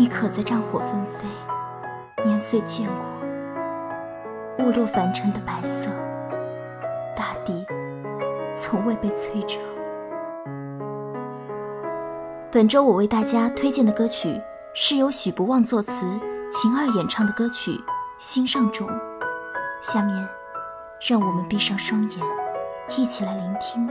你可在战火纷飞、年岁渐过、雾落凡尘的白色大地，从未被摧折。本周我为大家推荐的歌曲是由许不忘作词、秦二演唱的歌曲《心上种》。下面，让我们闭上双眼，一起来聆听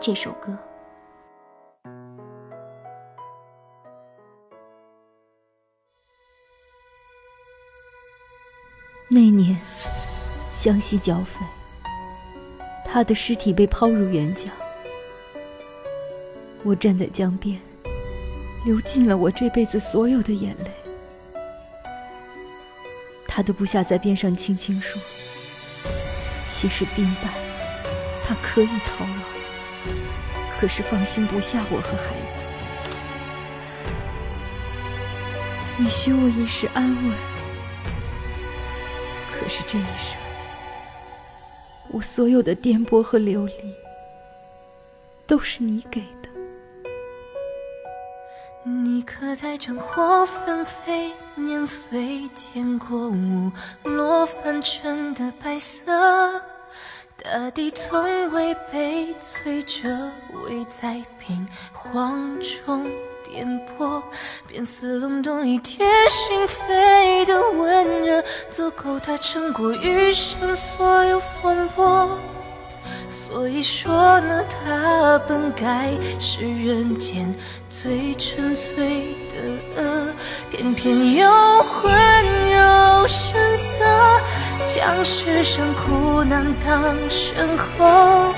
这首歌。那年，湘西剿匪，他的尸体被抛入沅江。我站在江边，流尽了我这辈子所有的眼泪。他的部下在边上轻轻说：“其实兵败，他可以逃亡，可是放心不下我和孩子。你许我一时安稳。”是这一生，我所有的颠簸和流离，都是你给的。你可在战火纷飞、年岁天过、雾落凡尘的白色？大地从未被摧折，未在兵荒中。颠簸，便似隆冬一贴心扉的温热，足够他撑过余生所有风波。所以说呢，他本该是人间最纯粹的恶，偏偏又温柔声色，将世上苦难当身后。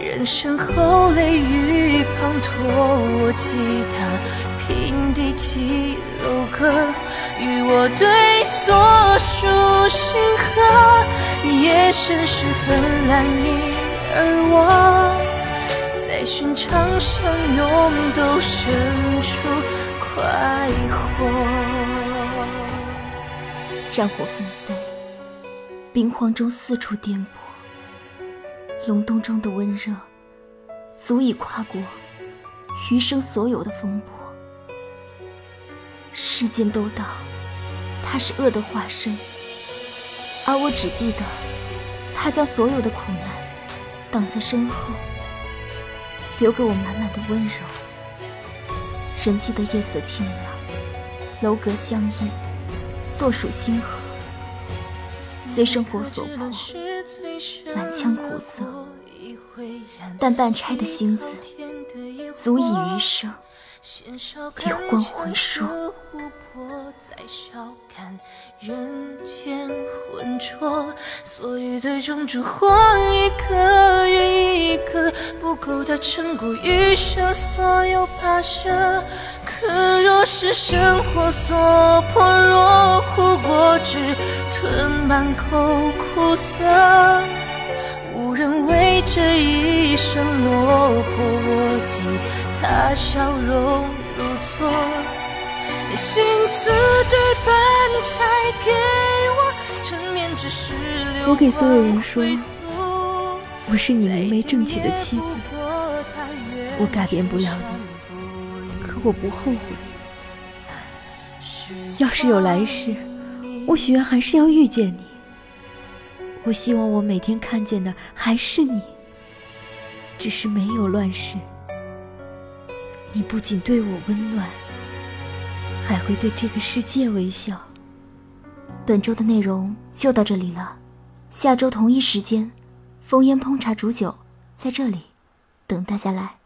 人生后泪雨滂沱，我记他平地起楼阁，与我对坐数星河。夜深时分，揽你而我，在寻常相拥，都生出快活。战火纷飞，兵荒中四处颠簸。隆冬中的温热，足以跨过余生所有的风波。世间都道他是恶的化身，而我只记得他将所有的苦难挡在身后，留给我满满的温柔。人记得夜色清凉，楼阁相依，坐属星河。虽生活所迫，满腔苦涩，但半拆的心子，足以余生流光回溯。人间浑浊，所以最终只活一个又一个，不够他撑过余生所有跋涉。可若是生活所迫，若苦果汁吞满口苦涩，无人为这一生落魄，我记他笑容如错，心字对半拆给我，成面只是流我给所有人说，我是你明媚正娶的妻子，我改变不了你。我不后悔。要是有来世，我许愿还是要遇见你。我希望我每天看见的还是你，只是没有乱世。你不仅对我温暖，还会对这个世界微笑。本周的内容就到这里了，下周同一时间，烽烟烹茶煮酒在这里等大家来。